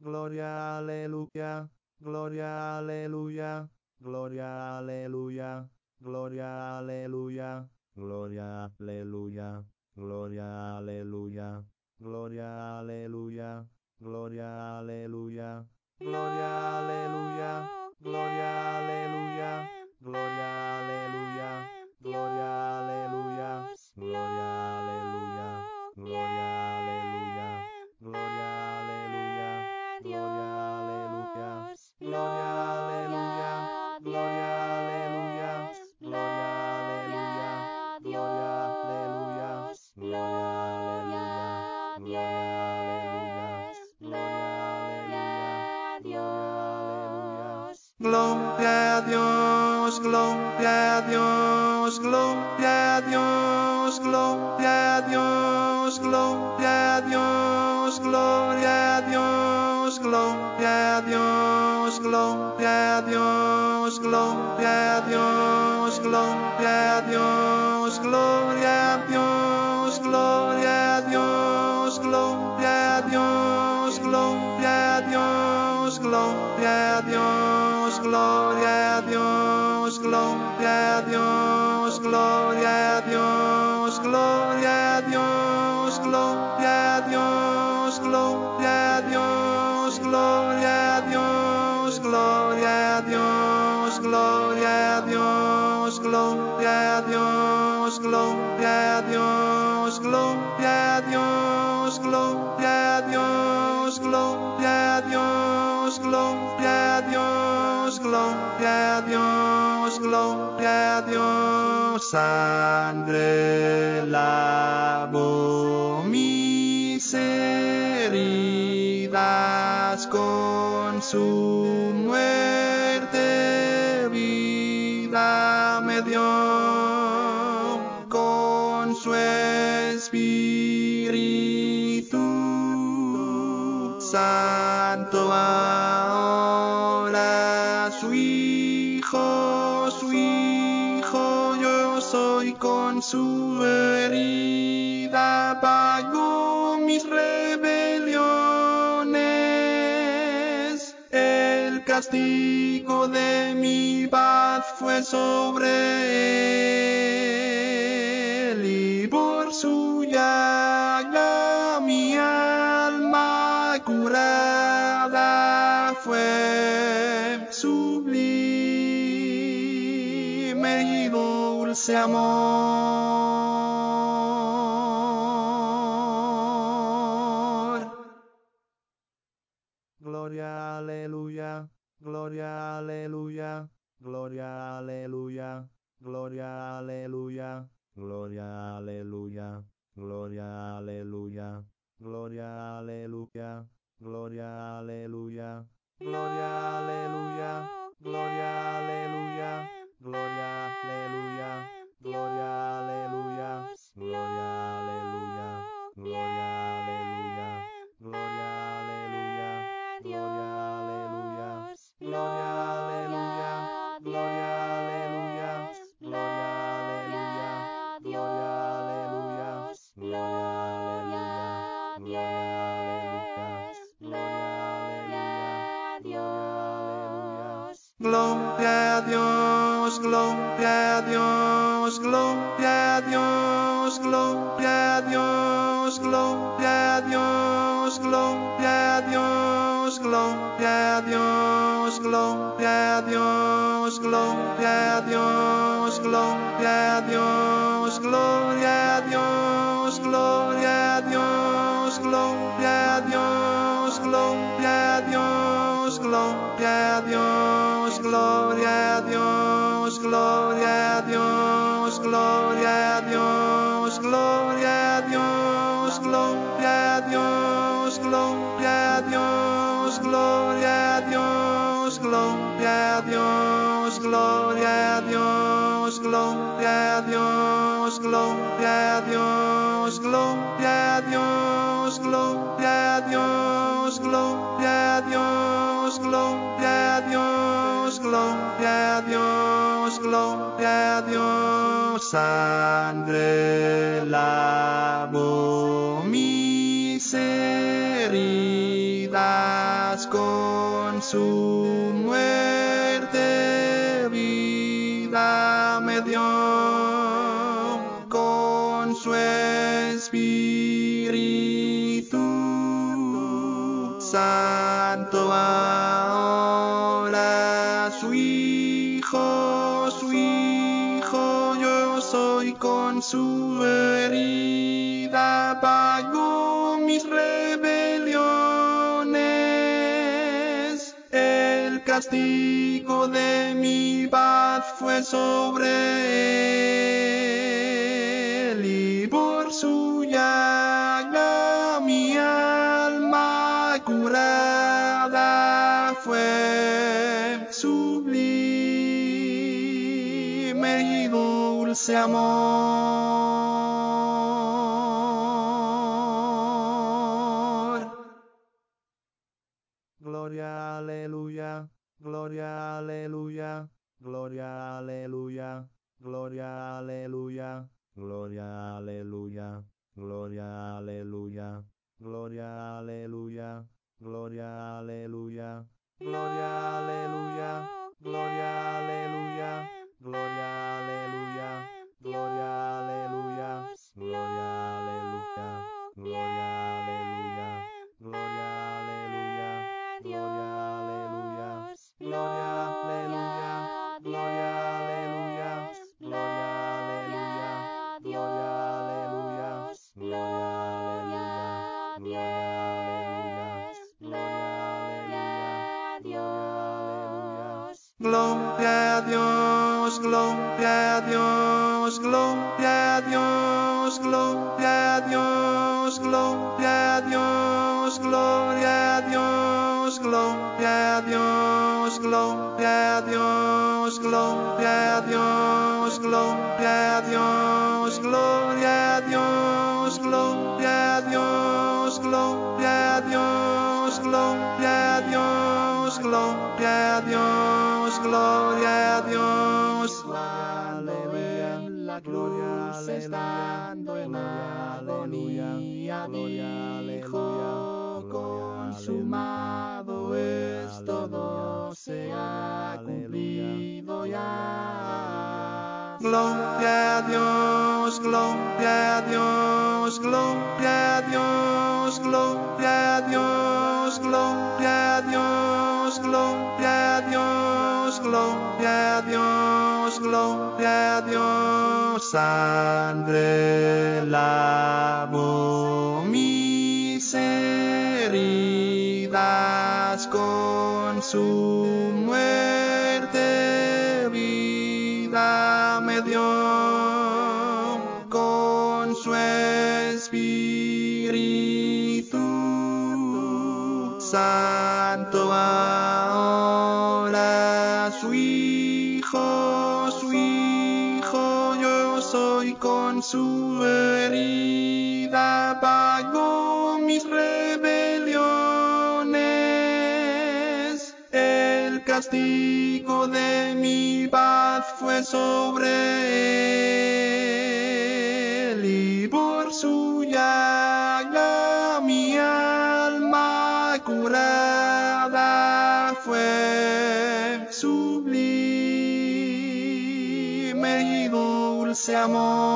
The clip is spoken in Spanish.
gloria aleluya, gloria aleluya, gloria aleluya, gloria aleluya, gloria aleluya, gloria aleluya, gloria aleluya, gloria aleluya, gloria Dios, gloria a Dios, gloria a Dios, gloria a Dios, gloria a Dios, gloria a Dios, gloria a Dios, gloria a Dios, gloria a Dios, gloria a Dios, gloria sangre lavó mis heridas con su muerte, vida me dio con su espíritu. Santo ahora su hijo, con su herida pagó mis rebeliones. El castigo de mi paz fue sobre él y por su llaga dulce amor. Gloria aleluya, gloria aleluya, gloria aleluya, gloria aleluya, gloria aleluya, gloria aleluya, gloria aleluya, gloria aleluya, gloria aleluya, gloria aleluya, gloria aleluya, gloria aleluya, gloria a Dios, gloria a Dios, gloria a Dios, gloria a Dios, gloria a Dios, gloria a Dios, gloria a Dios, gloria a Dios, Dios, gloria a Dios, gloria Dios, gloria Dios, gloria a Dios, gloria a Dios, gloria a Dios, gloria a Dios, gloria a Dios, gloria a Dios, gloria Dios, gloria a Dios, sangre mis con su muerte vida me dio. Con su espíritu santo ahora su hijo su hijo yo soy con su herida pagó mis rebeliones castigo de mi paz fue sobre él y por su llaga mi alma curada fue sublime y dulce amor. Gloria, aleluya, gloria, aleluya, gloria, aleluya, gloria, aleluya, gloria, aleluya, gloria, aleluya, gloria, aleluya, gloria, aleluya, gloria, aleluya, gloria, aleluya, gloria, aleluya, gloria, aleluya, gloria, gloria a Dios, gloria a Dios, gloria a Dios, gloria a Dios, gloria a Dios, gloria a Dios, gloria a Dios, gloria a Dios, gloria a Dios, gloria a Dios, gloria a Dios, gloria a Dios, gloria a Dios, gloria a Dios, gloria a Dios, gloria a Dios, aleluya, la cruz estando en agonía. Dijo consumado es todo se ha cumplido ya. Gloria a Dios, Dios, sangre lavó mis heridas con su muerte vida me dio con su espíritu santo su herida pagó mis rebeliones el castigo de mi paz fue sobre él y por su llaga mi alma curada fue sublime y dulce amor.